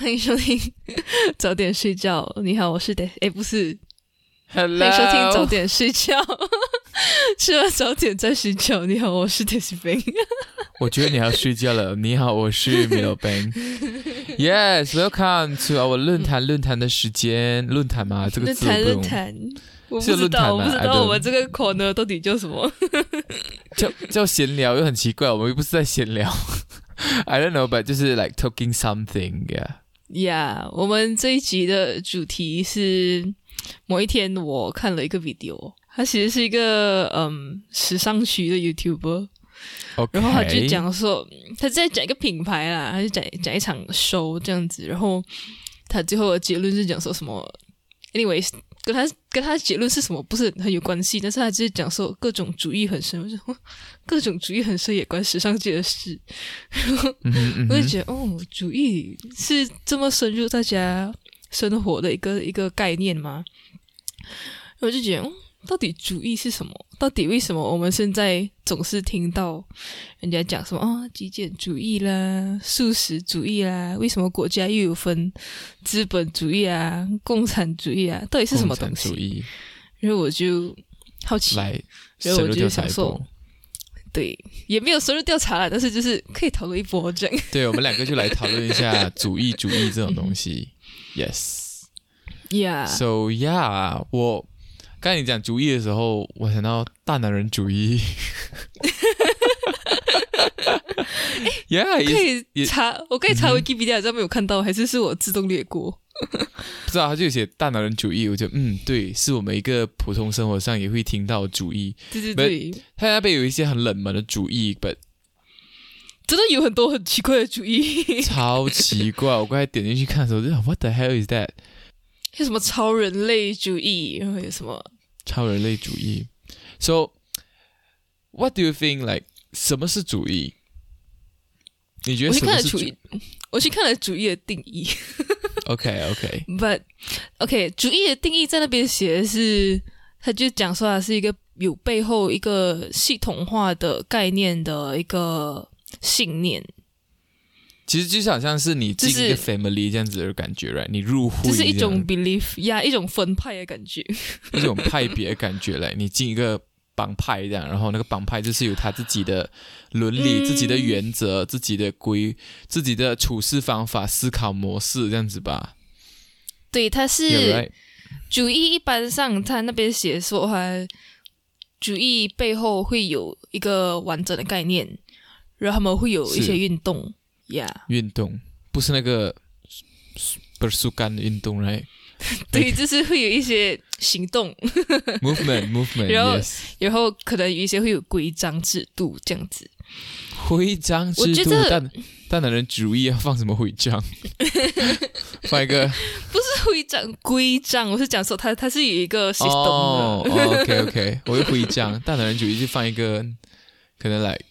欢迎收听早点睡觉。你好，我是得哎，不是，欢迎收听早点睡觉。吃完早点再睡觉。你好，我是 Daisy。我觉得你要睡觉了。你好，我是 Milo Ben。Yes，welcome to our 论坛论坛的时间。论坛吗？这个字不用。论坛，我不知道，我不知道我们这个 corner 到底叫什么。叫叫闲聊又很奇怪，我们又不是在闲聊。I don't know，but 就是 like talking something，yeah。呀，我们这一集的主题是某一天我看了一个 video，他其实是一个嗯时尚区的 YouTuber，然后他就讲说他在讲一个品牌啦，他就讲讲一场 show 这样子，然后他最后的结论是讲说什么，anyway。跟他跟他结论是什么不是很有关系，但是他只是讲说各种主义很深，我说各种主义很深也关时尚界的事，我就觉得哦，主义是这么深入大家生活的一个一个概念吗？我就觉得。到底主义是什么？到底为什么我们现在总是听到人家讲什么啊极简主义啦、素食主义啦？为什么国家又有分资本主义啊、共产主义啊？到底是什么东西？然后我就好奇，然后我就想说，对，也没有深入调查了，但是就是可以讨论一波这样。对，我们两个就来讨论一下主义主义这种东西。Yes，Yeah，So Yeah，我。刚才你讲主义的时候，我想到大男人主义。哎，可以查，我可以查 Wikipedia，这没有看到，还是是我自动略过？不知道，他就写大男人主义，我觉得嗯，对，是我们一个普通生活上也会听到主义。对对对，他那边有一些很冷门的主义，but 真的有很多很奇怪的主义，超奇怪。我刚才点进去看的时候，就想 What the hell is that？有什么超人类主义？然后有什么超人类主义？So, what do you think? Like，什么是主义？你觉得什么是主义？我去看了主义的定义。OK，OK，But OK，主义的定义在那边写的是，他就讲说它是一个有背后一个系统化的概念的一个信念。其实就好像是你进一个 family 这样子的感觉，right？你入户，这是一种 belief 呀，一种分派的感觉，一种派别的感觉嘞。你进一个帮派这样，然后那个帮派就是有他自己的伦理、自己的原则、自己的规、自己的处事方法、思考模式这样子吧。对，他是主义，一般上他那边写说，他主义背后会有一个完整的概念，然后他们会有一些运动。运动不是那个不是树干的运动，right？对，就是会有一些行动，movement，movement，然后然后可能有一些会有规章制度这样子。徽章制度，但但男人主义要放什么徽章？放一个不是徽章规章，我是讲说他他是有一个 system 哦，OK OK，我有徽章，但男人主义就放一个可能来。大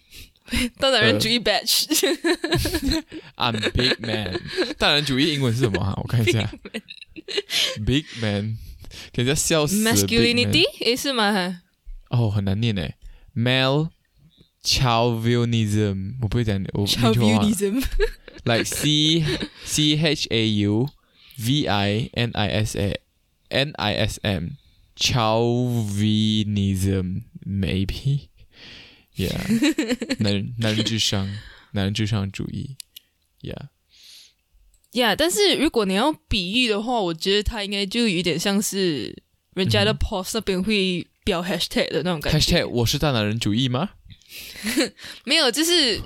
男人主义 batch。I'm big man。大男人主义英文是什么？我看一下。Big man，给人家笑死。Masculinity，诶是吗？哦，很难念诶。Male chauvinism，我不会讲，我 chauvinism。Like C C H A U V I N I S A N I S M chauvinism maybe。 Yeah，男人男人智商，男人智商主义。Yeah，Yeah，但是如果你要比喻的话，我觉得他应该就有点像是人家的 post 那边会标 hashtag 的那种感觉。hashtag 我是大男人主义吗？没有，就是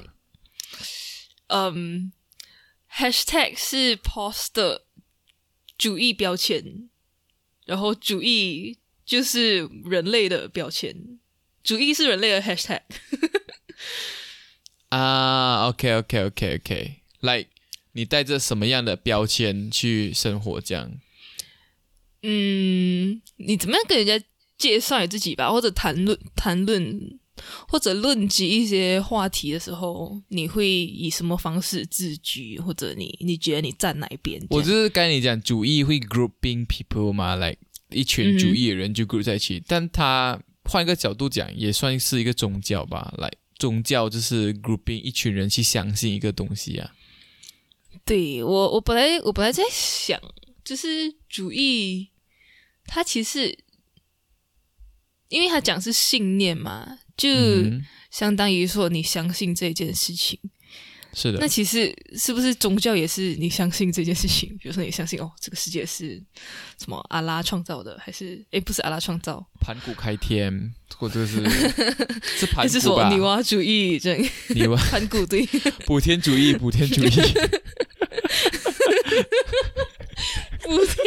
嗯，hashtag 是 post 的主义标签。然后主义就是人类的标签，主义是人类的 hashtag。啊，OK OK OK OK，like 你带着什么样的标签去生活？这样？嗯，你怎么样跟人家介绍你自己吧，或者谈论谈论。或者论及一些话题的时候，你会以什么方式自居？或者你你觉得你站哪一边？我就是跟你讲，主义会 grouping people 嘛，like 一群主义的人就 group 在一起。但他换一个角度讲，也算是一个宗教吧。来，宗教就是 grouping 一群人去相信一个东西啊。对我，我本来我本来在想，就是主义，它其实因为他讲是信念嘛。就相当于说，你相信这件事情，是的。那其实是不是宗教也是你相信这件事情？比如说，你相信哦，这个世界是什么阿拉创造的，还是哎，不是阿拉创造？盘古开天，或者是 是盘古吧？女娲主义这样，女娲盘古对，补天主义，补天主义，补天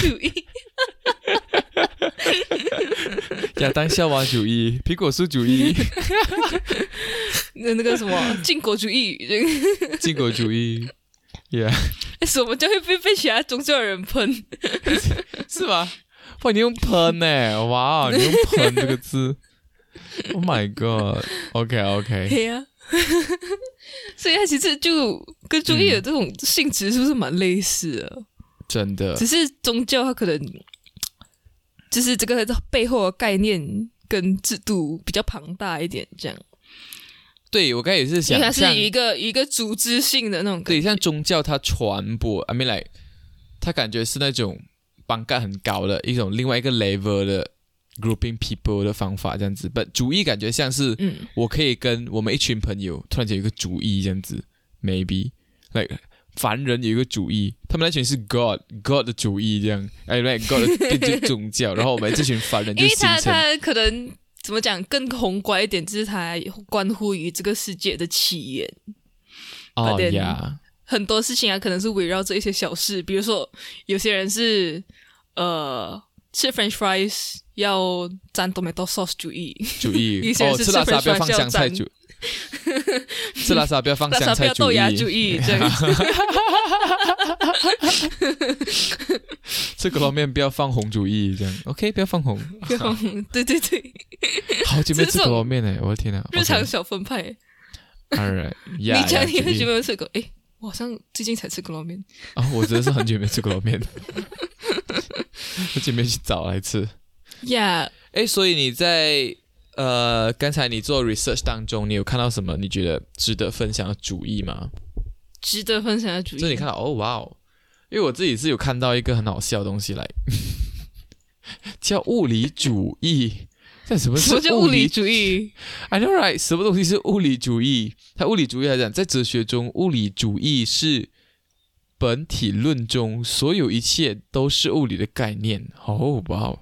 主义。亚当夏娃主义、苹果树主义，那那个什么禁果主义，禁果主义，Yeah，什么就会被被其他宗教的人喷，是吗？哇，你用喷呢？哇，你用喷这个字，Oh my God，OK OK，对呀，所以它其实就跟主义的这种性质是不是蛮类似的？真的，只是宗教它可能。就是这个背后的概念跟制度比较庞大一点，这样。对我刚才也是想，它是一个一个组织性的那种。对，像宗教它传播，I mean like，它感觉是那种帮干很高的一种另外一个 level 的 grouping people 的方法，这样子。但主义感觉像是，嗯，我可以跟我们一群朋友突然间有一个主义，这样子，maybe like。凡人有一个主义，他们那群是 God God 的主义，这样哎，right God 变成宗教，然后我们这群凡人就形成。因为他他可能怎么讲更宏观一点，就是他关乎于这个世界的起源。哦呀，很多事情啊，可能是围绕着一些小事，比如说有些人是呃吃 French fries 要沾 tomato sauce 主义，主义 哦吃拉沙不要放香菜主。吃拉萨不要放香菜主义，吃可乐面不要放红主义，这样 OK？不要放红，不要放红，对对对。好久没吃可乐面了，我的天哪！日常小分派。Alright，你讲你很久没有吃过，哎，我好像最近才吃可乐面啊！我真的是很久没吃可乐面，我准备去找来吃。Yeah，哎，所以你在。呃，刚才你做 research 当中，你有看到什么你觉得值得分享的主意吗？值得分享的主意，这你看到哦，哇哦！因为我自己是有看到一个很好笑的东西来，叫物理主义。这什么是物理主义？I know right，什么东西是物理主义？它物理主义来讲，在哲学中，物理主义是本体论中所有一切都是物理的概念。哦，哇哦，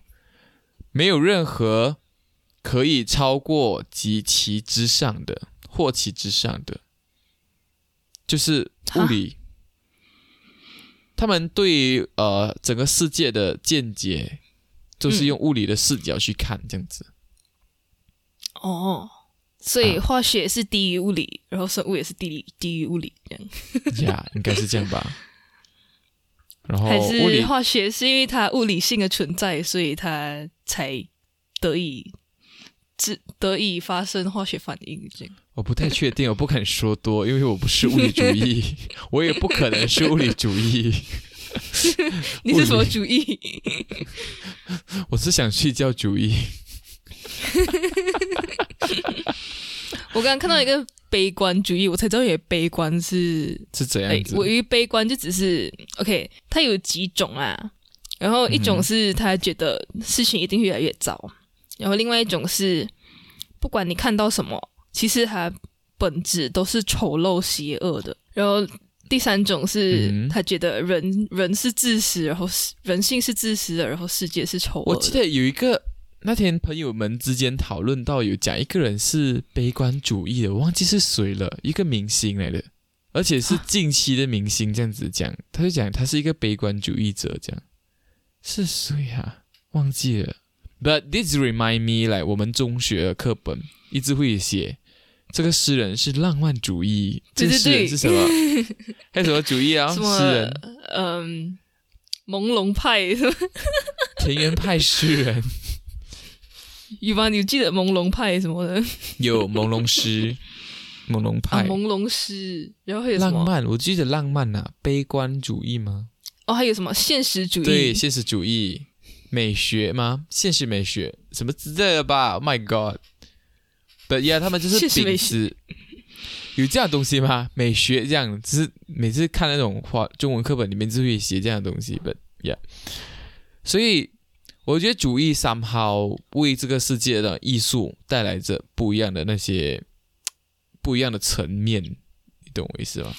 没有任何。可以超过及其之上的，或其之上的，就是物理。他们对于呃整个世界的见解，就是用物理的视角去看，这样子。哦，所以化学是低于物理，然后生物也是低低于物理，这样。呀，应该是这样吧。然后，还是化学是因为它物理性的存在，所以它才得以。只得以发生化学反应，这样我不太确定，我不肯说多，因为我不是物理主义，我也不可能是物理主义。你是什么主义？我是想睡觉主义。我刚刚看到一个悲观主义，我才知道也悲观是是怎样子。我以为悲观就只是 OK，它有几种啊？然后一种是他觉得事情一定越来越糟。然后另外一种是，不管你看到什么，其实它本质都是丑陋邪恶的。然后第三种是他觉得人人是自私，然后人性是自私的，然后世界是丑恶。我记得有一个那天朋友们之间讨论到有讲一个人是悲观主义的，我忘记是谁了，一个明星来的，而且是近期的明星这样子讲，他就讲他是一个悲观主义者，这样是谁啊？忘记了。But this remind me，来我们中学的课本一直会写，这个诗人是浪漫主义。这诗人是什么？还有什么主义啊？诗人，嗯，朦胧派，田园派诗人。有吗？你记得朦胧派什么的？有朦胧诗，朦胧派，朦胧诗，然后还有浪漫。我记得浪漫啊，悲观主义吗？哦，还有什么现实主义？对，现实主义，美学吗？现实美学什么之类的吧？My God！But yeah，他们就是秉持有这样东西吗？美学这样，只是每次看那种话，中文课本里面就会写这样的东西。But yeah，所以。我觉得主义 somehow 为这个世界的艺术带来着不一样的那些不一样的层面，你懂我意思吗？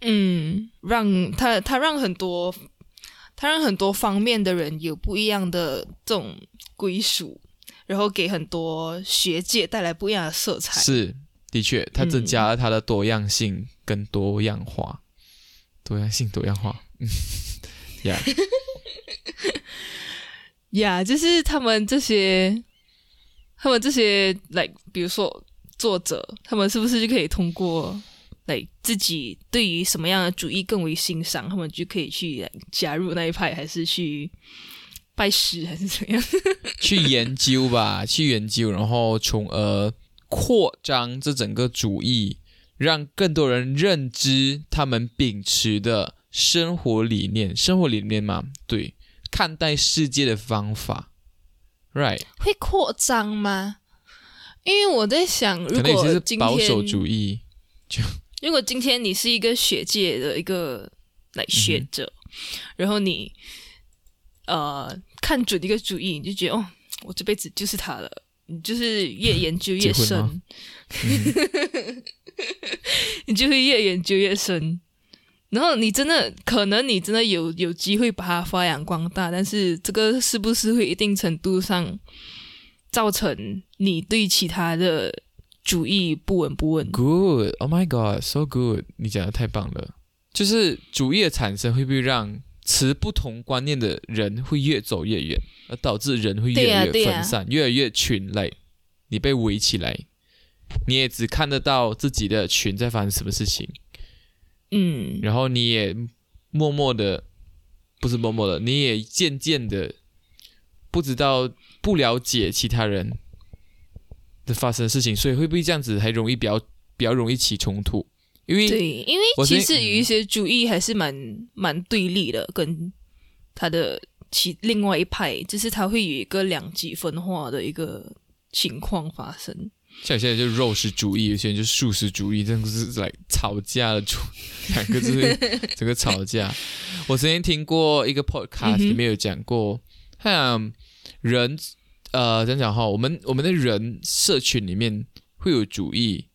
嗯，让他他让很多他让很多方面的人有不一样的这种归属，然后给很多学界带来不一样的色彩。是，的确，它增加了它的多样性跟多样化，多样性多样化。嗯，呀。呀，就是他们这些，他们这些来，比如说作者，他们是不是就可以通过来自己对于什么样的主义更为欣赏，他们就可以去加入那一派，还是去拜师，还是怎样？去研究吧，去研究，然后从而扩张这整个主义，让更多人认知他们秉持的生活理念，生活理念嘛，对。看待世界的方法，right？会扩张吗？因为我在想，如果今天保守主义，就如果今天你是一个学界的一个来学者，然后你呃看准一个主意，你就觉得哦，我这辈子就是他了。你就是越研究越深，你就会越研究越深。然后你真的可能你真的有有机会把它发扬光大，但是这个是不是会一定程度上造成你对其他的主义不闻不问？Good, oh my god, so good！你讲的太棒了。就是主义的产生会不会让持不同观念的人会越走越远，而导致人会越来越分散，越来越群类？你被围起来，你也只看得到自己的群在发生什么事情。嗯，然后你也默默的，不是默默的，你也渐渐的不知道、不了解其他人的发生的事情，所以会不会这样子还容易比较比较容易起冲突？因为对，因为其实有一些主义还是蛮蛮对立的，跟他的其另外一派，就是他会有一个两极分化的一个情况发生。像现在就肉食主义，有些人就素食主义，真的是来吵架的主两个字，整个吵架。我曾经听过一个 podcast 里面有讲过，像人呃讲讲哈，我们我们的人社群里面会有主义，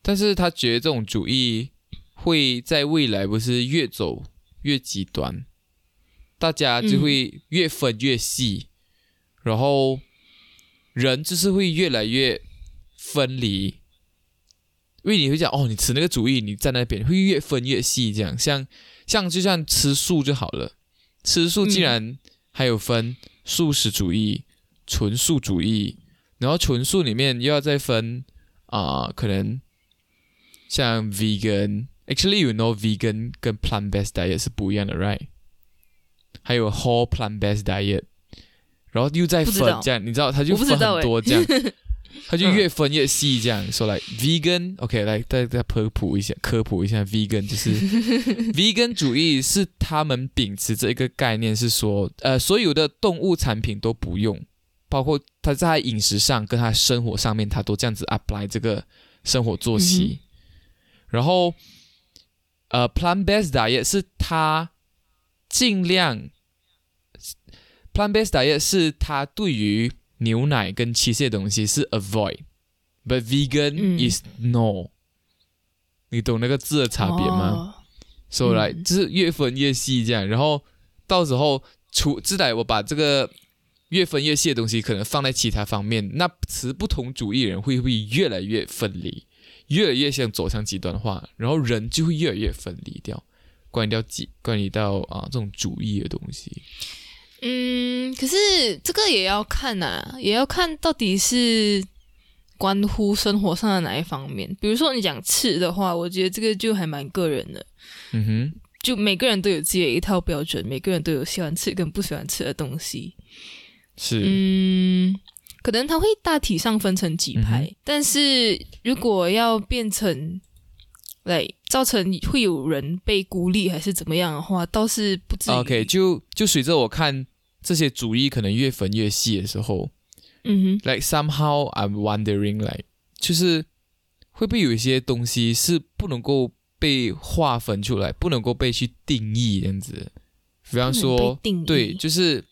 但是他觉得这种主义会在未来不是越走越极端，大家就会越分越细，然后人就是会越来越。分离，因为你会讲哦，你持那个主意，你在那边会越分越细，这样像像就像吃素就好了。吃素既然还有分素食主义、纯素主义，然后纯素里面又要再分啊，可能像 vegan，actually you know vegan 跟 plant based diet 是不一样的，right？还有 whole plant based diet，然后又再分这样，你知道它就分很多这样。他就越分越细，这样说来，vegan，OK，来再再科普一下，科普一下，vegan 就是 vegan 主义是他们秉持这一个概念，是说，呃，所有的动物产品都不用，包括他在饮食上跟他生活上面，他都这样子 apply 这个生活作息。然后，呃，plant-based diet 是他尽量，plant-based diet 是他对于牛奶跟其些东西是 avoid，but vegan is no。你懂那个字的差别吗？说来就是越分越细这样，然后到时候除自来我把这个越分越细的东西可能放在其他方面，那持不同主义人会不会越来越分离，越来越像走向极端化，然后人就会越来越分离掉，关于掉几关于到啊这种主义的东西。嗯，可是这个也要看呐，也要看到底是关乎生活上的哪一方面。比如说你讲吃的话，我觉得这个就还蛮个人的。嗯哼，就每个人都有自己的一套标准，每个人都有喜欢吃跟不喜欢吃的东西。是，嗯，可能它会大体上分成几派，但是如果要变成来造成会有人被孤立还是怎么样的话，倒是不至于。OK，就就随着我看这些主义可能越分越细的时候，嗯哼，like somehow I'm wondering like，就是会不会有一些东西是不能够被划分出来，不能够被去定义这样子。比方说，对，就是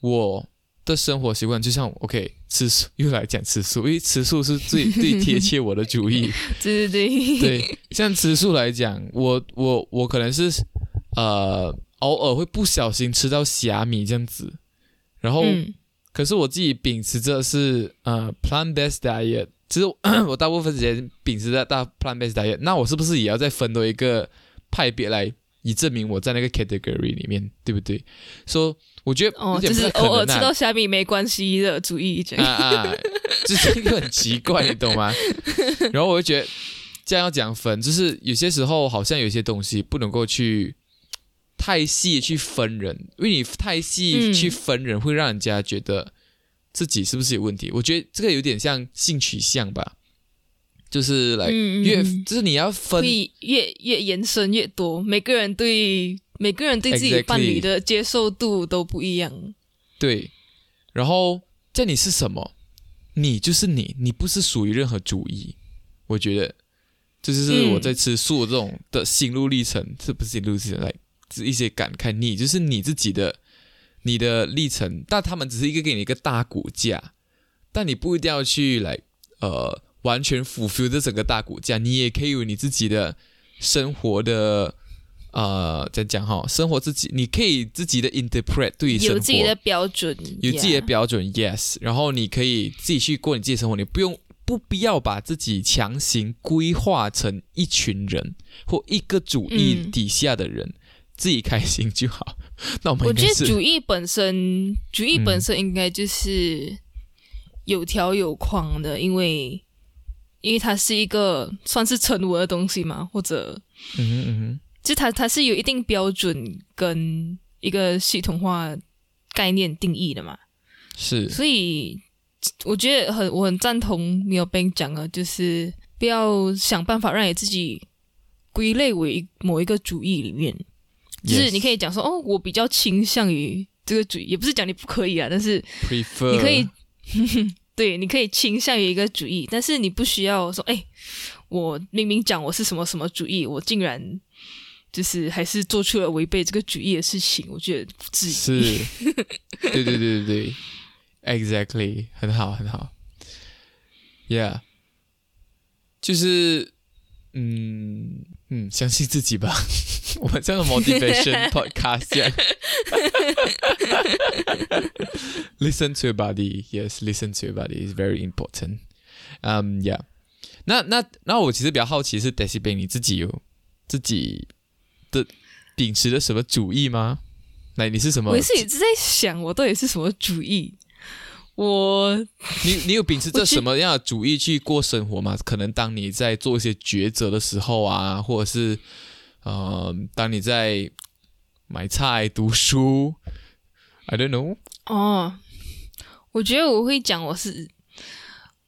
我。的生活习惯就像 OK 吃素，又来讲吃素，因为吃素是最 最贴切我的主意。对对对，对，像吃素来讲，我我我可能是呃偶尔会不小心吃到虾米这样子，然后可是我自己秉持着是呃 plant based diet，其实 我大部分时间秉持着大 plant based diet，那我是不是也要再分多一个派别来？以证明我在那个 category 里面，对不对？说我觉得哦，就是偶尔吃到虾米没关系的主意，啊啊，这是一个很奇怪，你懂吗？然后我就觉得这样要讲分，就是有些时候好像有些东西不能够去太细去分人，因为你太细去分人，会让人家觉得自己是不是有问题。我觉得这个有点像性取向吧。就是来越，就是你要分越越延伸越多，每个人对每个人对自己伴侣的接受度都不一样。对，然后在你是什么，你就是你，你不是属于任何主义。我觉得这就是我在吃素这种的心路历程，是不是心路历程？来，是一些感慨。你就是你自己的你的历程，但他们只是一个给你一个大骨架，但你不一定要去来呃。完全 fulfill 这整个大骨架，你也可以有你自己的生活的，呃，再讲哈，生活自己，你可以自己的 interpret 对生活有自己的标准，有自己的标准，yes，然后你可以自己去过你自己的生活，你不用不必要把自己强行规划成一群人或一个主义底下的人，自己开心就好。那我们我觉得主义本身，主义本身应该就是有条有框的，因为。因为它是一个算是成文的东西嘛，或者，嗯哼嗯哼，就它它是有一定标准跟一个系统化概念定义的嘛，是，所以我觉得很我很赞同你有被讲的，就是不要想办法让你自己归类为某一个主义里面，就是你可以讲说哦，我比较倾向于这个主义，也不是讲你不可以啊，但是你可以。对，你可以倾向于一个主义，但是你不需要说，哎，我明明讲我是什么什么主义，我竟然就是还是做出了违背这个主义的事情，我觉得不至于。是，对对对对对，exactly，很好很好，yeah，就是，嗯嗯，相信自己吧，我们这样的 motivation podcast。Listen to your body, yes. Listen to your body is very important. Um, yeah. 那那那我其实比较好奇是 Daisy b 你自己有自己的秉持的什么主义吗？来，你是什么？我是一直在想，我到底是什么主义？我你你有秉持着什么样的主义去过生活吗？可能当你在做一些抉择的时候啊，或者是呃，当你在买菜、读书，I don't know。哦，我觉得我会讲我是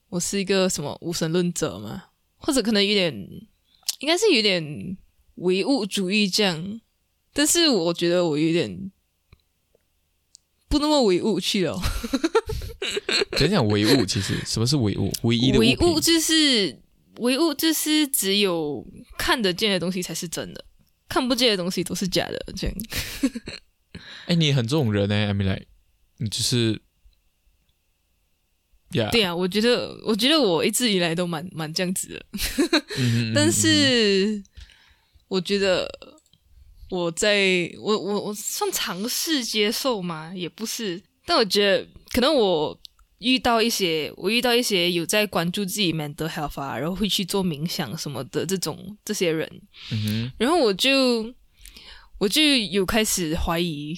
我是一个什么无神论者嘛，或者可能有点，应该是有点唯物主义这样，但是我觉得我有点不那么唯物去了。讲讲唯物，其实什么是唯物？唯一的唯物就是唯物，就是只有看得见的东西才是真的，看不见的东西都是假的。这样。哎，你很这种人呢，I mean like。你就是，对啊，我觉得，我觉得我一直以来都蛮蛮这样子的，但是我觉得我在我我我算尝试接受嘛，也不是，但我觉得可能我遇到一些，我遇到一些有在关注自己 mental health 啊，然后会去做冥想什么的这种这些人，然后我就我就有 开始怀疑。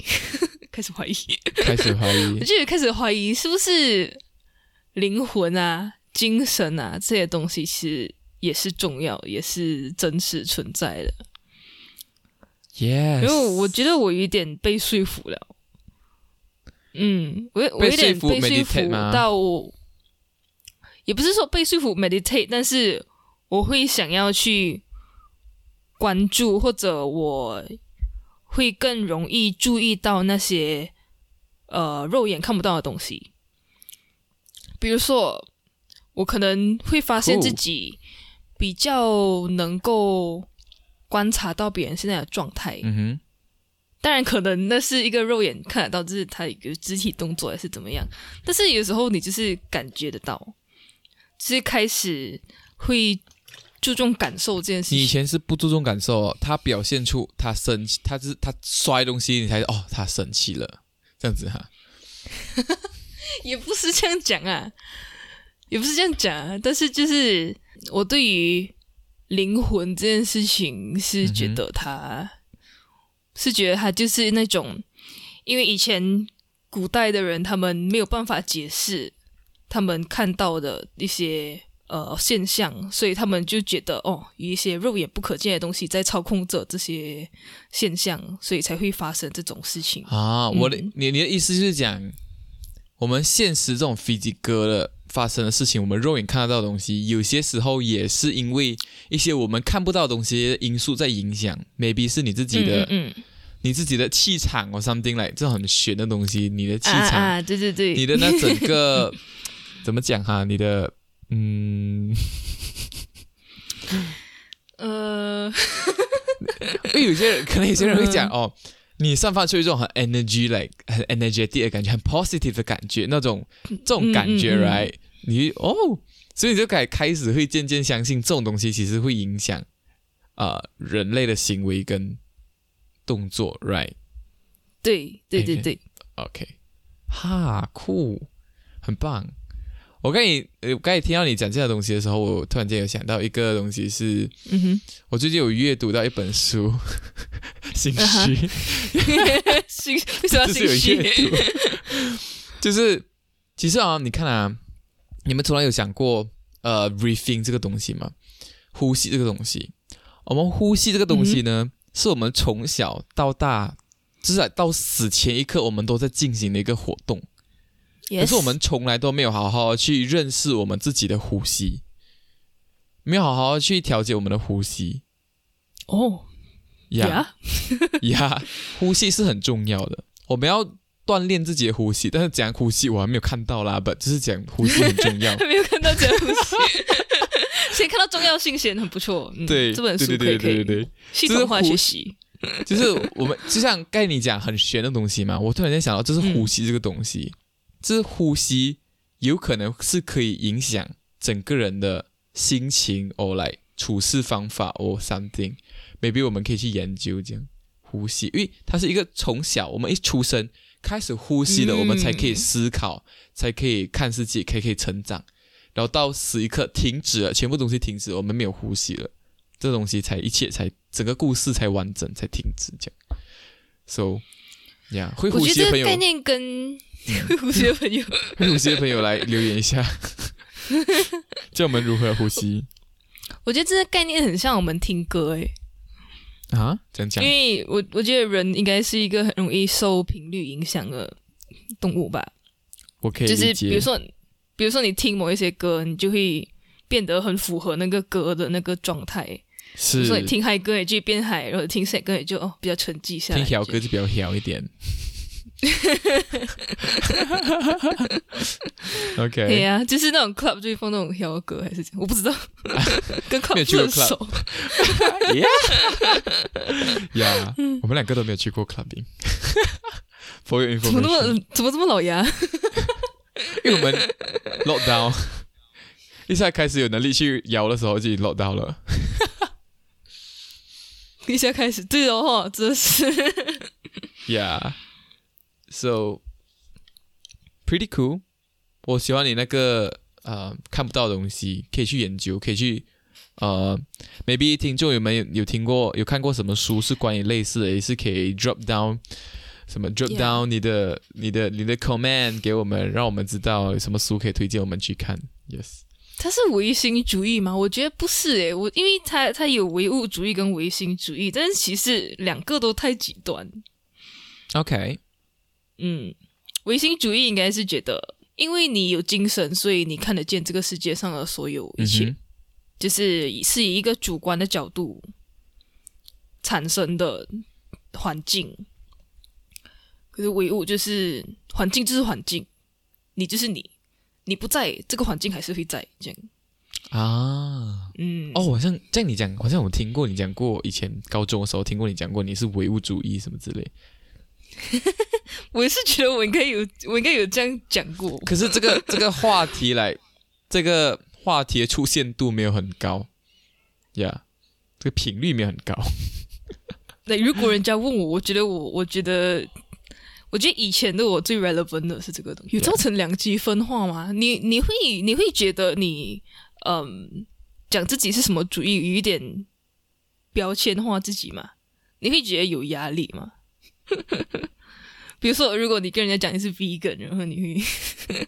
开始怀疑，开始怀疑，我就开始怀疑是不是灵魂啊、精神啊这些东西是也是重要，也是真实存在的。Yes，因为我觉得我有点被说服了。嗯，我我有点被说服到，也不是说被说服 meditate，但是我会想要去关注，或者我会更容易注意到那些呃肉眼看不到的东西。比如说，我可能会发现自己比较能够观察到别人现在的状态。嗯哼。当然，可能那是一个肉眼看得到，就是他一个肢体动作还是怎么样。但是有时候你就是感觉得到，就是开始会注重感受这件事情。你以前是不注重感受，他表现出他生气，他是他摔东西，你才哦，他生气了，这样子哈。也不是这样讲啊，也不是这样讲啊。但是就是我对于灵魂这件事情是觉得他。是觉得他就是那种，因为以前古代的人他们没有办法解释他们看到的一些呃现象，所以他们就觉得哦，有一些肉眼不可见的东西在操控着这些现象，所以才会发生这种事情啊。我的你你的意思就是讲，我们现实这种飞机哥的发生的事情，我们肉眼看得到的东西，有些时候也是因为一些我们看不到的东西因素在影响，maybe 是你自己的嗯。你自己的气场或 something like 这种很玄的东西，你的气场，啊，对对对，你的那整个 怎么讲哈？你的嗯，呃，因为有些人可能有些人会讲哦，你散发出一种很 energy like 很 energetic 的感觉，很 positive 的感觉，那种这种感觉，right？你哦，所以你就开开始会渐渐相信这种东西其实会影响啊人类的行为跟。动作，right？对对对对，OK，哈，酷，很棒。我刚你，我刚才听到你讲这样东西的时候，我突然间有想到一个东西是，嗯哼，我最近有阅读到一本书，心虚，心为什么心虚？就是其实啊，你看啊，你们从来有想过呃，breathing 这个东西吗？呼吸这个东西，我们呼吸这个东西呢？是我们从小到大，至少到死前一刻，我们都在进行的一个活动。可是我们从来都没有好好去认识我们自己的呼吸，没有好好去调节我们的呼吸。哦，呀呀，呼吸是很重要的，我们要锻炼自己的呼吸。但是讲呼吸我还没有看到啦，不，就是讲呼吸很重要。没有看到讲呼吸。先看到重要性，显很不错。对，这本书可以可以系统化学习。就是我们就像该你讲很玄的东西嘛，我突然间想到，这是呼吸这个东西，这是呼吸有可能是可以影响整个人的心情，or like 处事方法，or something。maybe 我们可以去研究这样呼吸，因为它是一个从小我们一出生开始呼吸了，我们才可以思考，才可以看世界，可以可以成长。然后到死一刻停止了，全部东西停止，我们没有呼吸了，这东西才一切才整个故事才完整才停止这样。So，呀，会呼吸的朋友，概念跟会呼吸的朋友，会呼吸的朋友来留言一下，教我们如何呼吸。我觉得这个概念很像我们听歌诶。啊，这样讲？因为我我觉得人应该是一个很容易受频率影响的动物吧。我可以就是比如说。比如说，你听某一些歌，你就会变得很符合那个歌的那个状态。是，所以听嗨歌也就变嗨，然后听 sad 歌也就哦比较沉寂下来。听小歌就比较小一点。OK。对呀，就是那种 club 就会放那种摇歌，还是我不知道。跟 club 没有去过 club。呀，我们两个都没有去过 clubbing。怎么那么怎么这么老牙？因为我们 lock down，一下开始有能力去摇的时候就 lock down 了。一下开始对哦，真是。Yeah，so pretty cool。我喜欢你那个呃看不到的东西，可以去研究，可以去呃，maybe 听众有没有有听过有看过什么书是关于类似的，也是可以 drop down。什么 drop down 你的你的你的 command 给我们，让我们知道有什么书可以推荐我们去看。Yes，他是唯心主义吗？我觉得不是诶，我因为他他有唯物主义跟唯心主义，但是其实两个都太极端。OK，嗯，唯心主义应该是觉得，因为你有精神，所以你看得见这个世界上的所有一切，就是是以一个主观的角度产生的环境。可是唯物就是环境就是环境，你就是你，你不在这个环境还是会在这样啊。嗯，哦，好像在你讲，好像我听过你讲过，以前高中的时候听过你讲过，你是唯物主义什么之类。我也是觉得我应该有，我应该有这样讲过。可是这个这个话题来，这个话题的出现度没有很高，呀，这个频率没有很高。那如果人家问我，我觉得我，我觉得，我觉得以前的我最 relevant 的是这个东西，有造成两极分化吗？你你会你会觉得你嗯讲自己是什么主义，有一点标签化自己吗？你会觉得有压力吗？比如说，如果你跟人家讲你是 vegan，然后你会，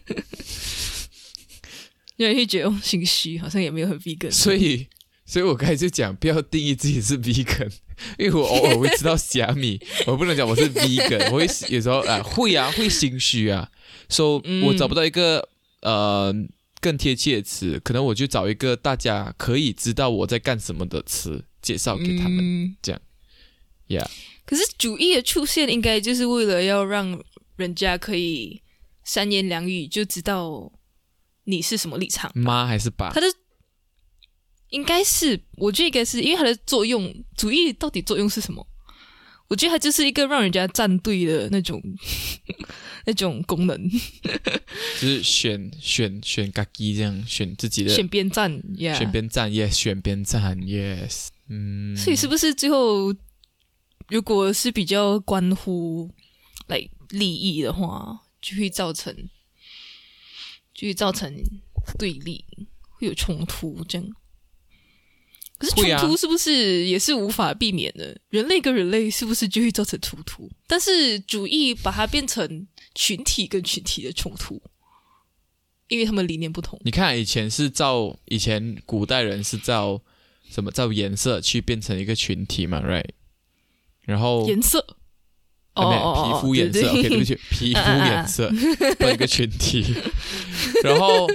因为会觉得心虚，好像也没有很 vegan。所以，所以我刚才就讲，不要定义自己是 vegan，因为我偶尔会吃到虾米，我不能讲我是 vegan，我会有时候啊会啊会心虚啊，说我找不到一个呃更贴切的词，可能我就找一个大家可以知道我在干什么的词介绍给他们，这样，Yeah。可是主义的出现，应该就是为了要让人家可以三言两语就知道你是什么立场。妈还是爸？他的应该是，我觉得应该是因为它的作用，主义到底作用是什么？我觉得它就是一个让人家站队的那种 那种功能，就是选选选嘎基这样选自己的选边站，Yeah，选边站，Yes，选边站，Yes，嗯，所以是不是最后？如果是比较关乎来利益的话，就会造成就会造成对立，会有冲突这样。可是冲突是不是也是无法避免的？人类跟人类是不是就会造成冲突？但是主义把它变成群体跟群体的冲突，因为他们理念不同。你看，以前是照以前古代人是照什么照颜色去变成一个群体嘛，right？然后颜色，哦，皮肤颜色，OK，对不起，皮肤颜色，一个群体。然后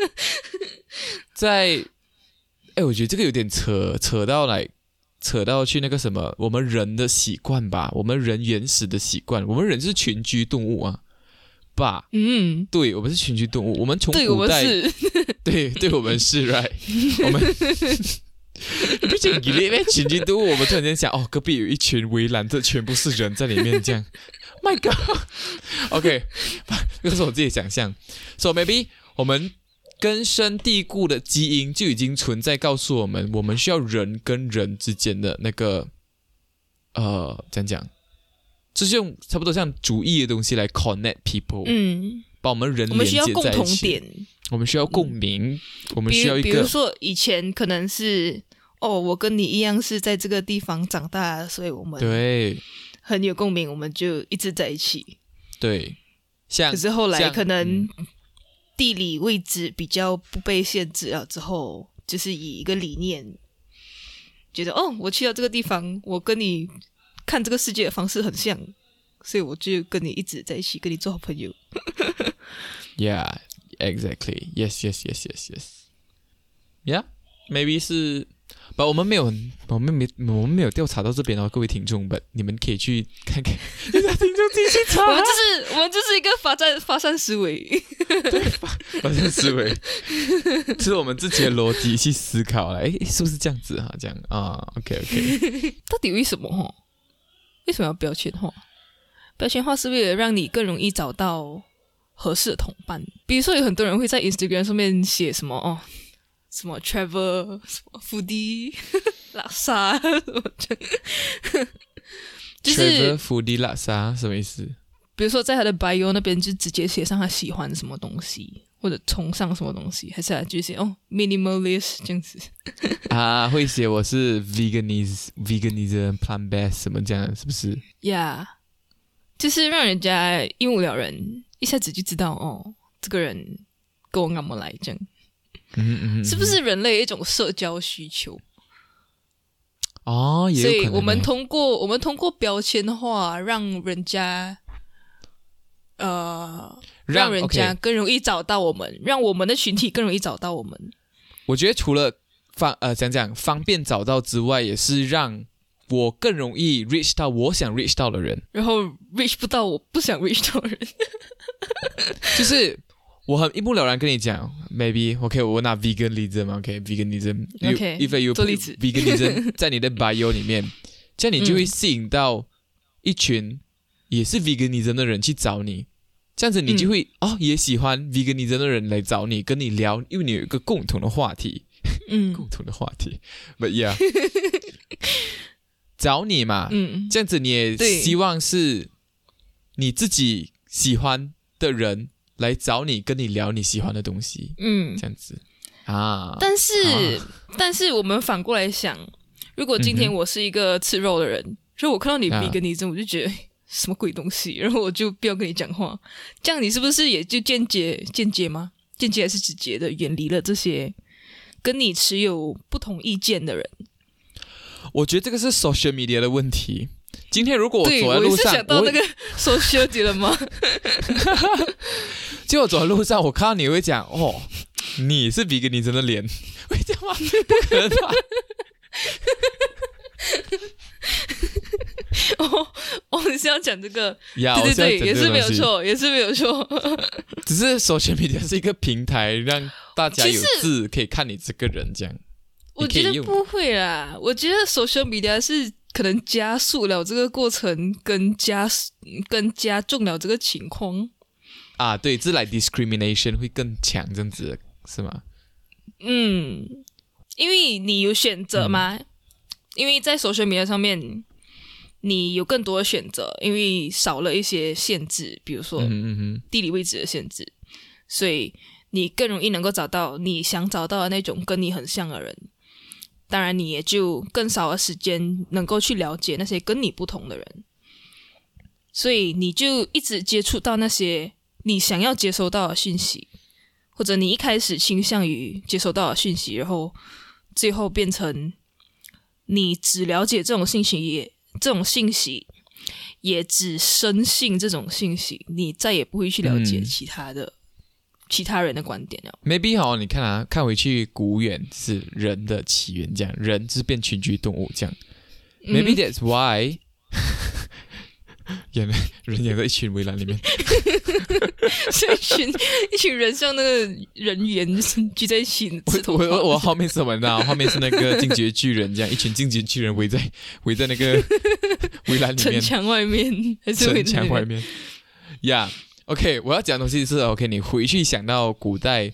在，哎，我觉得这个有点扯，扯到来，扯到去那个什么，我们人的习惯吧，我们人原始的习惯，我们人是群居动物啊，吧？嗯，对，我们是群居动物，我们从古代，对，对我们是 right，我们。我们突然间想，哦，隔壁有一群围栏，这全部是人在里面，这样。My God，OK，这是我自己想象。So maybe 我们根深蒂固的基因就已经存在，告诉我们，我们需要人跟人之间的那个，呃，怎样讲？就是用差不多像主义的东西来 connect people，嗯，把我们人连接在一起。我们需要共鸣，我们需要一个，比如说以前可能是。哦，我跟你一样是在这个地方长大，所以我们对很有共鸣，我们就一直在一起。对，像可是后来可能地理位置比较不被限制了之后，就是以一个理念，觉得哦，我去到这个地方，我跟你看这个世界的方式很像，所以我就跟你一直在一起，跟你做好朋友。Yeah, exactly. Yes, yes, yes, yes, yes. Yeah, maybe 是。不，我们没有，我们没，我们没有调查到这边哦，各位听众们，你们可以去看看。听众继续查。我们就是，我们这是一个发散发散思维。对，发发散思维，是我们自己的逻辑去思考了。哎，是不是这样子哈？这样啊？OK，OK。到底为什么哈？为什么要标签化？标签化是为了让你更容易找到合适的同伴。比如说，有很多人会在 Instagram 上面写什么哦。什么 travel 什么腹 地拉萨什么的，就是 f 地拉萨什么意思？比如说在他的 bio 那边就直接写上他喜欢什么东西，或者崇尚什么东西，还是啊就写哦 minimalist 这样子 啊？会写我是 veganism veganism plant based 什么这样是不是？Yeah，就是让人家一目了然，一下子就知道哦，这个人跟我那么来这样。嗯嗯，是不是人类一种社交需求？哦，所以我们通过我们通过标签化，让人家呃，让人家更容易找到我们，让我们的群体更容易找到我们。我觉得除了方呃讲讲方便找到之外，也是让我更容易 reach 到我想 reach 到的人，然后 reach 不到我不想 reach 到的人，就是。我很一目了然跟你讲，maybe OK，我拿 veganism OK，veganism，OK，if you veganism 在你的 bio 里面，这样你就会吸引到一群也是 veganism 的人去找你，这样子你就会哦也喜欢 veganism 的人来找你跟你聊，因为你有一个共同的话题，嗯，共同的话题，But yeah，找你嘛，嗯，这样子你也希望是你自己喜欢的人。来找你，跟你聊你喜欢的东西，嗯，这样子啊。但是，但是我们反过来想，如果今天我是一个吃肉的人，所以我看到你比跟你争，我就觉得什么鬼东西，然后我就不要跟你讲话。这样你是不是也就间接、间接吗？间接还是直接的远离了这些跟你持有不同意见的人？我觉得这个是 social media 的问题。今天如果我走在路上，我想到那个说休息了吗？就我走在路上，我看到你会讲哦，你是比格尼真的脸，会这样吗？不可能吧？哦哦，你是要讲这个？对对对，也是没有错，也是没有错。只是首先，media 是一个平台，让大家有字可以看你这个人这样。我觉得不会啦，我觉得 social media 是。可能加速了这个过程，跟加跟加重了这个情况啊，对，自来 discrimination 会更强，这样子是吗？嗯，因为你有选择嘛，因为在首选名单上面，你有更多的选择，因为少了一些限制，比如说地理位置的限制，所以你更容易能够找到你想找到的那种跟你很像的人。当然，你也就更少的时间能够去了解那些跟你不同的人，所以你就一直接触到那些你想要接收到的讯息，或者你一开始倾向于接收到的讯息，然后最后变成你只了解这种信息，也这种信息也只深信这种信息，你再也不会去了解其他的。其他人的观点了，maybe 好，你看啊，看回去古远是人的起源，这样人是变群居动物这样，maybe that's why，演人演在一群围栏里面，一群一群人像那个人猿聚在一起，我我我后面是什么呢？后面是那个进阶巨人，这样一群进阶巨人围在围在那个围栏里面，城墙外面还是城墙外面，Yeah。OK，我要讲的东西是 OK，你回去想到古代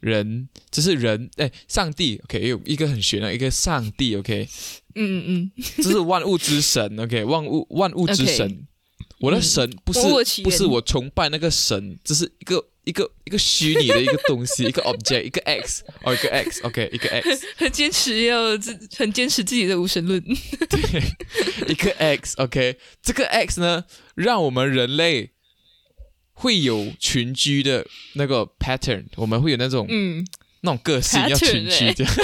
人，就是人，哎，上帝 OK，有一个很玄的一个上帝 OK，嗯嗯嗯，这是万物之神 OK，万物万物之神，我的神不是不是我崇拜那个神，这是一个一个一个虚拟的一个东西，一个 object，一个 X 哦，一个 X OK，一个 X，很坚持要自很坚持自己的无神论，对，一个 X OK，这个 X 呢，让我们人类。会有群居的那个 pattern，我们会有那种嗯那种个性要群居这样。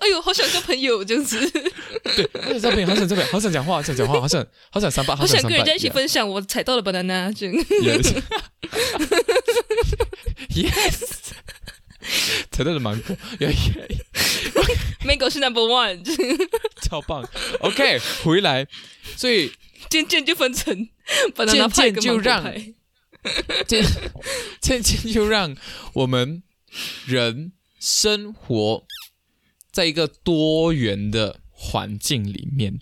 哎呦，好想交朋友这样子。对，好想交朋友，好想交朋友，好想讲话，好想讲话，好想好想三八，好想跟人家一起分享我踩到了 banana。Yes，踩到了芒果，Mango 是 number one，超棒。OK，回来，所以。渐渐就分成，渐渐就让，渐渐渐就让我们人生活在一个多元的环境里面。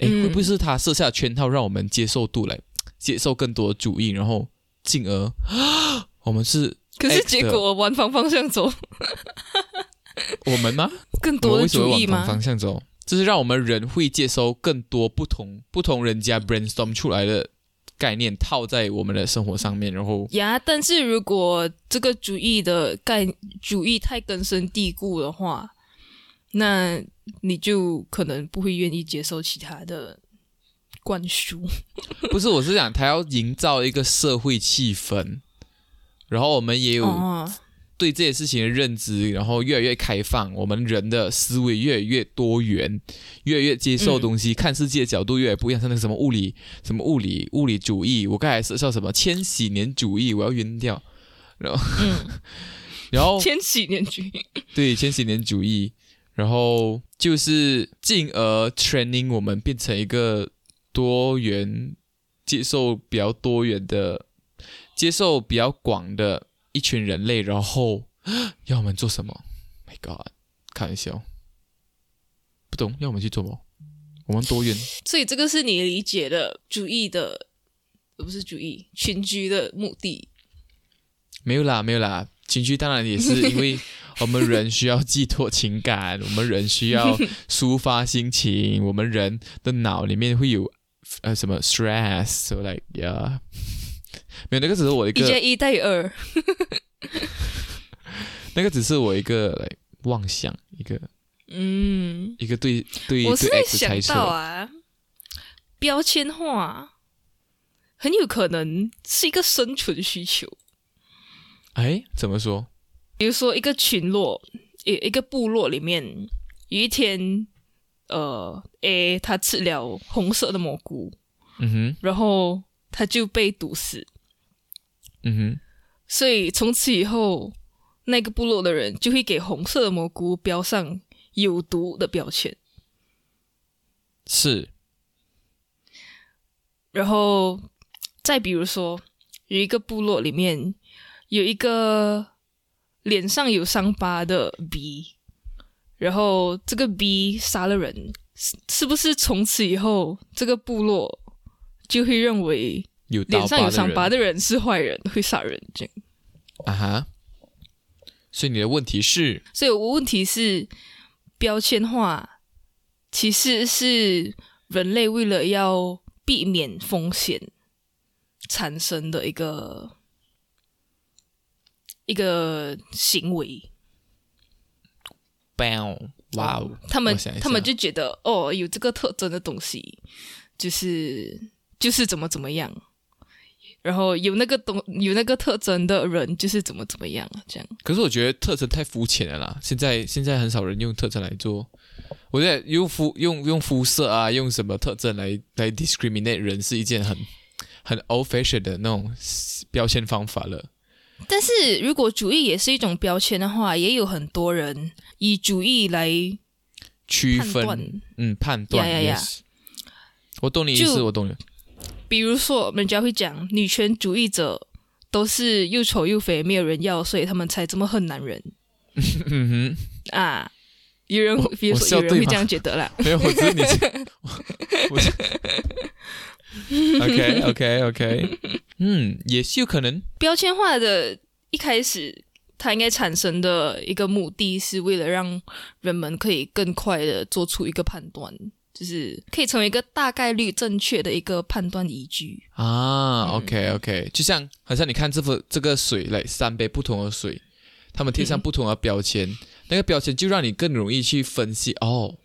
哎，会不会是他设下圈套，让我们接受度来 接受更多的主义，然后进而 我们是？可是结果往反方向走，我们吗？更多的主意吗？方向走。就是让我们人会接收更多不同不同人家 brainstorm 出来的概念套在我们的生活上面，然后呀，但是如果这个主义的概主义太根深蒂固的话，那你就可能不会愿意接受其他的灌输。不是，我是想他要营造一个社会气氛，然后我们也有对这些事情的认知，然后越来越开放，我们人的思维越来越多元，越来越接受东西，看世界的角度越来越不一样。像那个什么物理，什么物理物理主义，我刚才是叫什么千禧年主义，我要晕掉。然后，然后千禧年主义，对千禧年主义，然后就是进而 training 我们变成一个多元、接受比较多元的、接受比较广的一群人类，然后 要我们做什么？My God，开玩笑，不懂要我们去做吗？我们多远，所以这个是你理解的主义的，不是主义群居的目的。没有啦，没有啦。群居当然也是因为 我们人需要寄托情感，我们人需要 抒发心情，我们人的脑里面会有呃什么 stress，so like yeah，没有那个只是我一个一加一大于二，那个只是我一个来妄想一个嗯一个对对对 X 猜测啊，标签化很有可能是一个生存需求。哎，怎么说？比如说，一个群落，一一个部落里面，有一天，呃，A 他吃了红色的蘑菇，嗯哼，然后他就被毒死，嗯哼，所以从此以后，那个部落的人就会给红色的蘑菇标上有毒的标签，是。然后再比如说，有一个部落里面。有一个脸上有伤疤的 B，然后这个 B 杀了人，是是不是从此以后这个部落就会认为有脸上有伤疤的人是坏人，会杀人这样？啊哈！所以你的问题是？所以我问题是标签化，其实是人类为了要避免风险产生的一个。一个行为，bang，哇哦！他们他们就觉得哦，有这个特征的东西，就是就是怎么怎么样，然后有那个东有那个特征的人，就是怎么怎么样这样。可是我觉得特征太肤浅了啦，现在现在很少人用特征来做。我觉得用肤用用肤色啊，用什么特征来来 discriminate 人，是一件很很 old fashioned 的那种标签方法了。但是如果主义也是一种标签的话，也有很多人以主义来区分，嗯，判断。呀呀呀！我懂你意思，我懂你。比如说，人家会讲女权主义者都是又丑又肥，没有人要，所以他们才这么恨男人。嗯哼啊，有人比如说有人会这样觉得啦。没有，我知道你。OK OK OK，嗯，也是有可能。标签化的一开始，它应该产生的一个目的是为了让人们可以更快的做出一个判断，就是可以成为一个大概率正确的一个判断依据啊。OK OK，就像好像你看这幅这个水，来三杯不同的水，他们贴上不同的标签，那个标签就让你更容易去分析哦。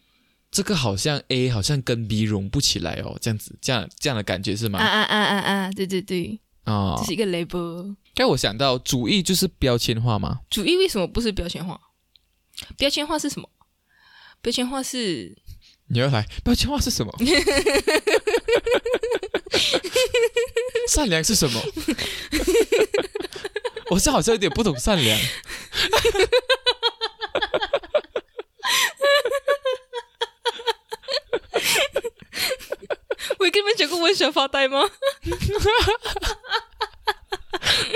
这个好像 A 好像跟 B 融不起来哦，这样子，这样这样的感觉是吗？啊啊啊啊啊！对对对，哦，这是一个 label。该我想到，主义就是标签化吗？主义为什么不是标签化？标签化是什么？标签化是你要来？标签化是什么？善良是什么？我是好像有点不懂善良。我跟你们讲过我很喜欢发呆吗？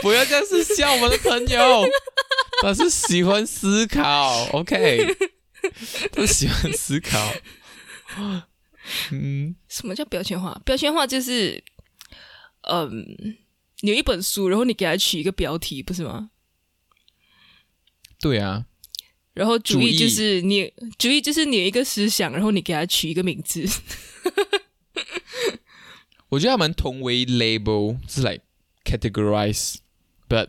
不要这样子笑我的朋友，他是喜欢思考，OK，他喜欢思考。嗯，什么叫标签化？标签化就是，嗯，你有一本书，然后你给它取一个标题，不是吗？对啊。然后主义就是你，主义就是你一个思想，然后你给它取一个名字。我觉得他们同为 label 是 like categorize，but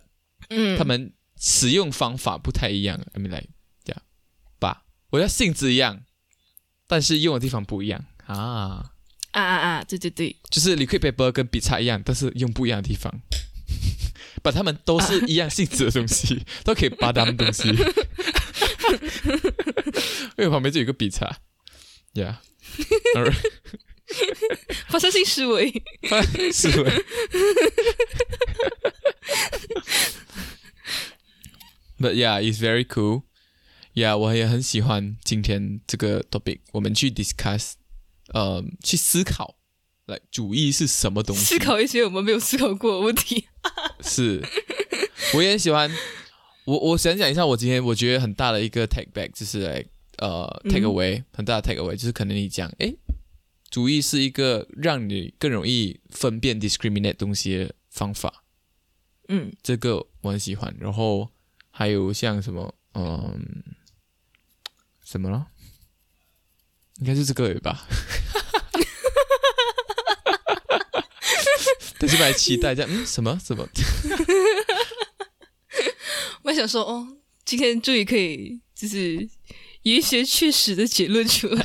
嗯，他们使用方法不太一样。I mean like 这样吧，我觉得性质一样，但是用的地方不一样啊啊啊啊！对对对，就是 liquid paper 跟笔擦一样，但是用不一样的地方。把它们都是一样性质的东西，都可以把它们东西。因为旁边就有个笔擦，Yeah，发射性思维，发射性思维。But yeah, it's very cool. Yeah，我也很喜欢今天这个 topic。我们去 discuss，呃，去思考，来主义是什么东西？思考一些我们没有思考过的问题。是，我也很喜欢。我我想讲一下，我今天我觉得很大的一个 take back，就是来呃 take away，很大的 take away，就是可能你讲，哎，主义是一个让你更容易分辨 discriminate 东西的方法。嗯，这个我很喜欢。然后还有像什么，嗯，什么了？应该是这个吧。但是蛮期待这样，嗯，什么什么？我想说，哦，今天终于可以就是有一些确实的结论出来。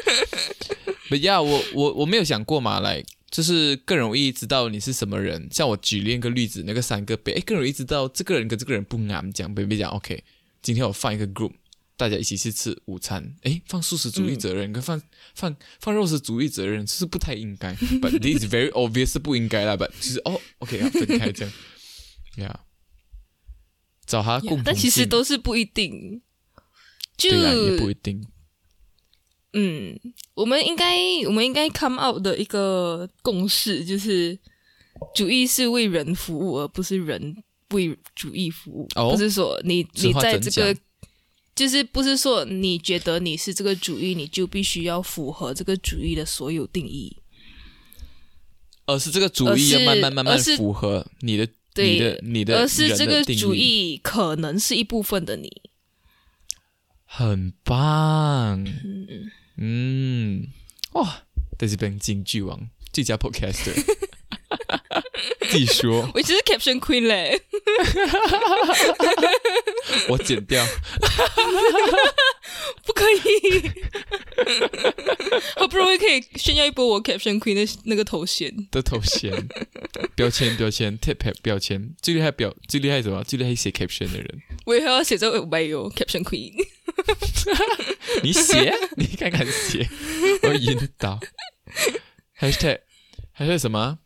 不要，我我我没有想过嘛，来，就是更容易知道你是什么人。像我举另一个例子，那个三个杯，哎，更容易知道这个人跟这个人不安讲，别别讲，OK，今天我放一个 group。大家一起去吃午餐，哎，放素食主义责任跟放放放肉食主义责任是不太应该，But this is very obvious 是不应该啦，But 其实哦，OK 要分开这样，Yeah，找他共同，但其实都是不一定，就也不一定。嗯，我们应该我们应该 come out 的一个共识就是，主义是为人服务，而不是人为主义服务，不是说你你在这个。就是不是说你觉得你是这个主义，你就必须要符合这个主义的所有定义，而是这个主义要慢慢慢慢符合你的、你的、你的，而是这个主义可能是一部分的你，很棒，嗯，哇，这是本京剧王最佳 podcaster。自己说，我只是 caption queen 嘞，我剪掉，不可以，好不容易可以炫耀一波我 caption queen 的那个头衔。的头衔，标签标签。tip 标签，最厉害标最厉害什么？最厉害写 caption 的人，我也要写这个没有 caption queen，你写，你看看写，我引导，hashtag 还是什么？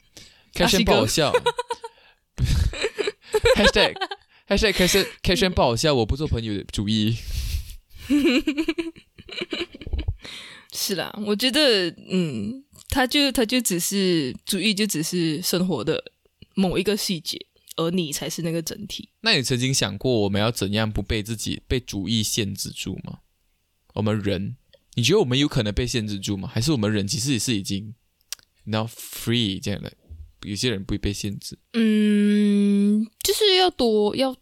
开轩不好笑，hashtag hashtag 开轩开轩不好笑，我不做朋友的主意。是啦，我觉得，嗯，他就他就只是主义，就只是生活的某一个细节，而你才是那个整体。那你曾经想过，我们要怎样不被自己被主义限制住吗？我们人，你觉得我们有可能被限制住吗？还是我们人其实也是已经 now free 这样的？有些人不会被限制，嗯，就是要多要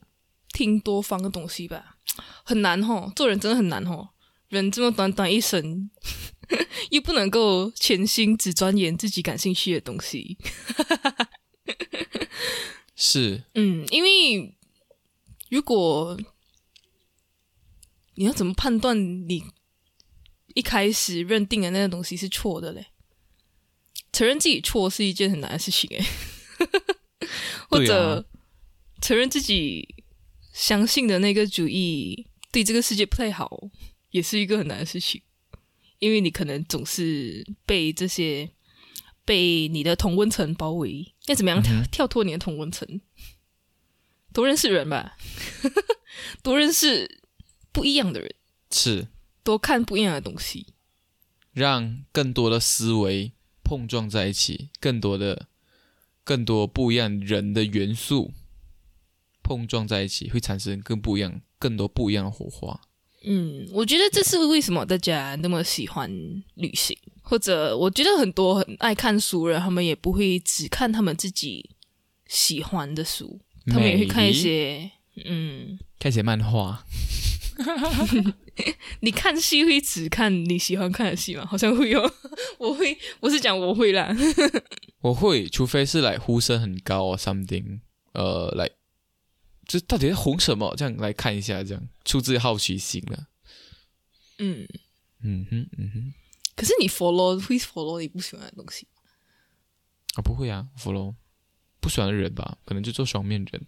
听多方的东西吧，很难哦，做人真的很难哦，人这么短短一生，又不能够全心只钻研自己感兴趣的东西，是，嗯，因为如果你要怎么判断你一开始认定的那个东西是错的嘞？承认自己错是一件很难的事情诶，或者承认自己相信的那个主义对这个世界不太好，也是一个很难的事情。因为你可能总是被这些被你的同温层包围，要怎么样？跳跳脱你的同温层？多认识人吧，多认识不一样的人，是。多看不一样的东西，让更多的思维。碰撞在一起，更多的、更多不一样人的元素碰撞在一起，会产生更不一样、更多不一样的火花。嗯，我觉得这是为什么大家那么喜欢旅行，或者我觉得很多很爱看书人，他们也不会只看他们自己喜欢的书，他们也会看一些，嗯，看一些漫画。你看戏会只看你喜欢看的戏吗？好像会哦，我会，我是讲我会啦。我会，除非是来呼声很高啊，something，呃，来，这到底在红什么？这样来看一下，这样出自好奇心了。嗯嗯哼嗯哼，可是你 follow 会 follow 你不喜欢的东西啊？不会啊，follow 不喜欢的人吧？可能就做双面人。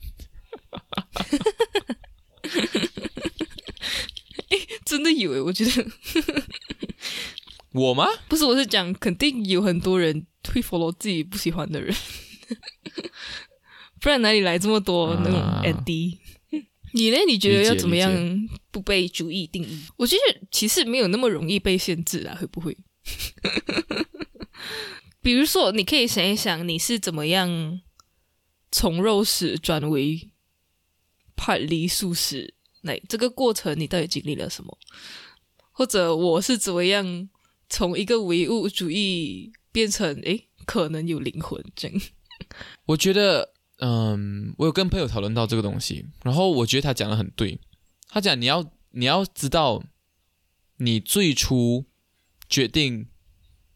哎，真的有诶，我觉得 我吗？不是，我是讲肯定有很多人会 follow 自己不喜欢的人，不然哪里来这么多那种 ND？你呢？你觉得要怎么样不被主义定义？我觉得其实没有那么容易被限制啊，会不会？比如说，你可以想一想，你是怎么样从肉食转为叛离素食？那这个过程你到底经历了什么？或者我是怎么样从一个唯物主义变成诶可能有灵魂这样？我觉得。嗯，我有跟朋友讨论到这个东西，然后我觉得他讲的很对。他讲你要你要知道，你最初决定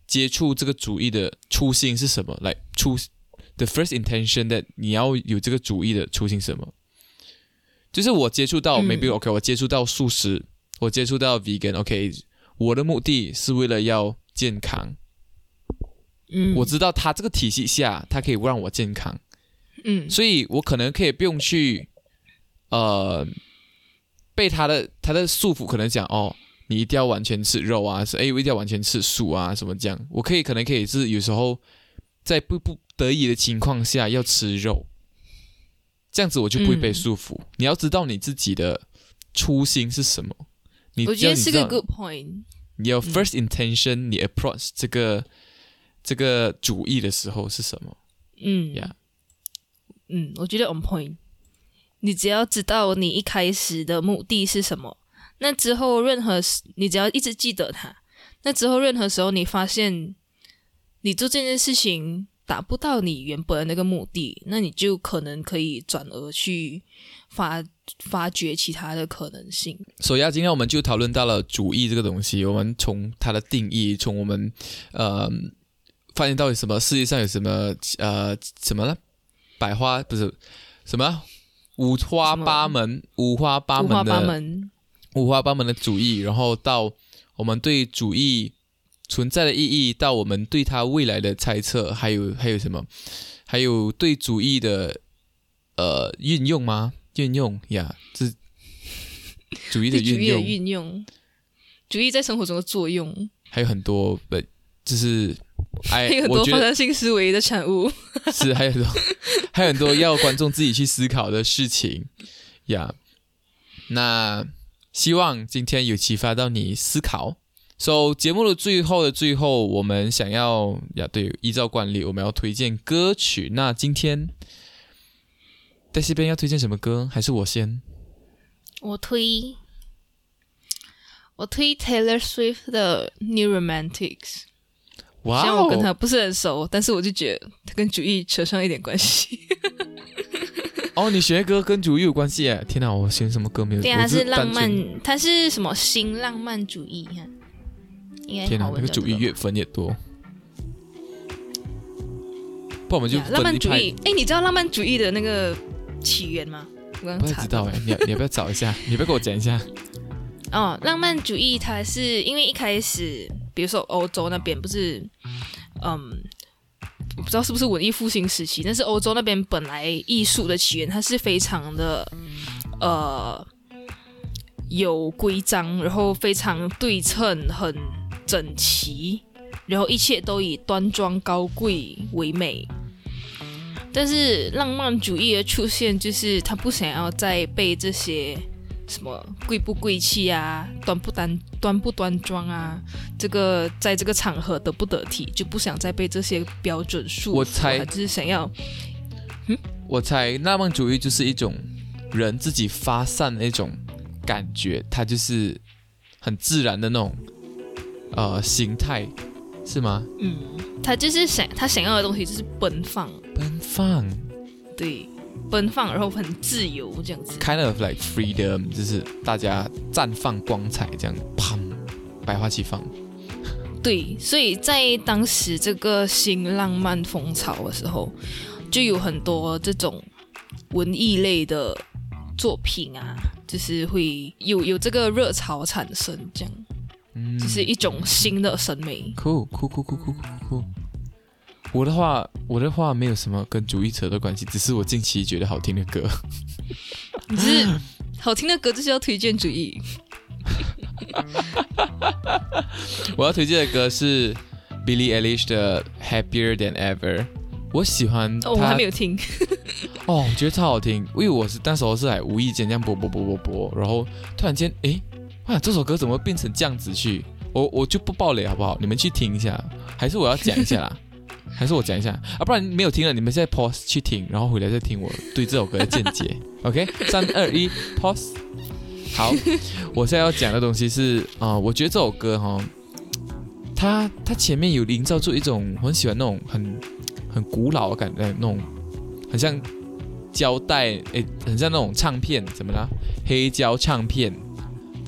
接触这个主义的初心是什么？来，初 the first intention that 你要有这个主义的初心什么？就是我接触到 maybe OK，我接触到素食，我接触到 vegan，OK，我的目的是为了要健康。嗯，我知道他这个体系下，他可以让我健康。嗯，所以我可能可以不用去，呃，被他的他的束缚，可能讲哦，你一定要完全吃肉啊，是哎，我一定要完全吃素啊，什么这样，我可以可能可以是有时候在不不得已的情况下要吃肉，这样子我就不会被束缚。你要知道你自己的初心是什么，你我觉得是个 good point。你有 first intention，你 approach 这个这个主意的时候是什么？嗯，呀。嗯，我觉得 on point。你只要知道你一开始的目的是什么，那之后任何你只要一直记得它，那之后任何时候你发现你做这件事情达不到你原本的那个目的，那你就可能可以转而去发发掘其他的可能性。所以啊，今天我们就讨论到了主义这个东西，我们从它的定义，从我们呃发现到底什么世界上有什么呃什么呢？百花不是什么五花八门、五花八门的五花八门的主义，然后到我们对主义存在的意义，到我们对它未来的猜测，还有还有什么？还有对主义的呃运用吗？运用呀，这 主义的运用，运用主义在生活中的作用，还有很多呃，就是。还有很多发展性思维的产物，是还有很多，还有很多要观众自己去思考的事情呀。那希望今天有启发到你思考。So 节目的最后的最后，我们想要呀，对，依照惯例，我们要推荐歌曲。那今天在这边要推荐什么歌？还是我先？我推，我推 Taylor Swift 的 New Romantics。哇！虽然我跟他不是很熟，但是我就觉得他跟主义扯上一点关系。哦，你学歌跟主义有关系哎！天哪，我选什么歌没有？对，他是浪漫，他是什么新浪漫主义？哈，天哪，那个主义越分越多。不，我们就浪漫主义。哎，你知道浪漫主义的那个起源吗？我刚不知道哎，你 你要不要找一下？你要不要给我讲一下？哦，浪漫主义它是因为一开始。比如说欧洲那边不是，嗯，我不知道是不是文艺复兴时期，但是欧洲那边本来艺术的起源它是非常的呃有规章，然后非常对称、很整齐，然后一切都以端庄高贵为美。但是浪漫主义的出现，就是他不想要再被这些。什么贵不贵气啊，端不端端不端庄啊？这个在这个场合得不得体，就不想再被这些标准束缚。我猜就是想要，嗯，我猜浪漫主义就是一种人自己发散的一种感觉，它就是很自然的那种呃形态，是吗？嗯，他就是想他想要的东西就是奔放，奔放，对。奔放，然后很自由，这样子。Kind of like freedom，就是大家绽放光彩，这样，砰，百花齐放。对，所以在当时这个新浪漫风潮的时候，就有很多这种文艺类的作品啊，就是会有有这个热潮产生，这样。嗯，这是一种新的审美。酷酷酷酷酷酷酷。我的话，我的话没有什么跟主义扯的关系，只是我近期觉得好听的歌。你是好听的歌就是要推荐主义。我要推荐的歌是 Billie Eilish 的 Happier Than Ever。我喜欢，哦我还没有听。哦，我觉得超好听，因为我是那时候是还无意间这样播播播播播，然后突然间，哎，哇，这首歌怎么变成这样子去？我我就不爆雷好不好？你们去听一下，还是我要讲一下啦？还是我讲一下啊？不然没有听了，你们现在 pause 去听，然后回来再听我对这首歌的见解。OK，三二一，pause。好，我现在要讲的东西是啊，我觉得这首歌哈，它它前面有营造出一种我很喜欢那种很很古老的感觉，那种很像胶带，诶，很像那种唱片，怎么了？黑胶唱片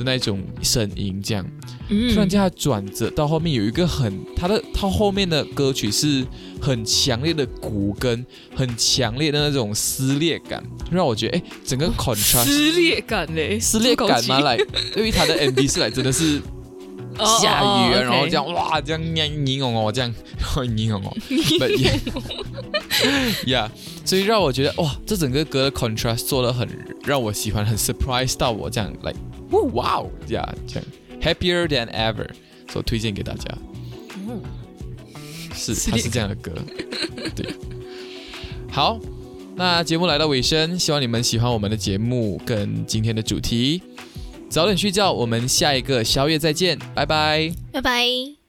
的那种声音，这样。突然间，他转折到后面有一个很，他的他后面的歌曲是很强烈的鼓跟很强烈的那种撕裂感，让我觉得哎，整个 contrast 撕裂感嘞，撕裂感嘛来，因为他的 MV 是来真的是下雨，然后这样哇，这样黏黏哦哦，这样黏哦哦，Yeah，所以让我觉得哇，这整个歌的 contrast 做的很让我喜欢，很 surprise 到我这样来，哇哦，这样这样。Happier than ever，所推荐给大家。嗯，是，它是这样的歌。对，好，那节目来到尾声，希望你们喜欢我们的节目跟今天的主题。早点睡觉，我们下一个宵夜再见，拜拜，拜拜。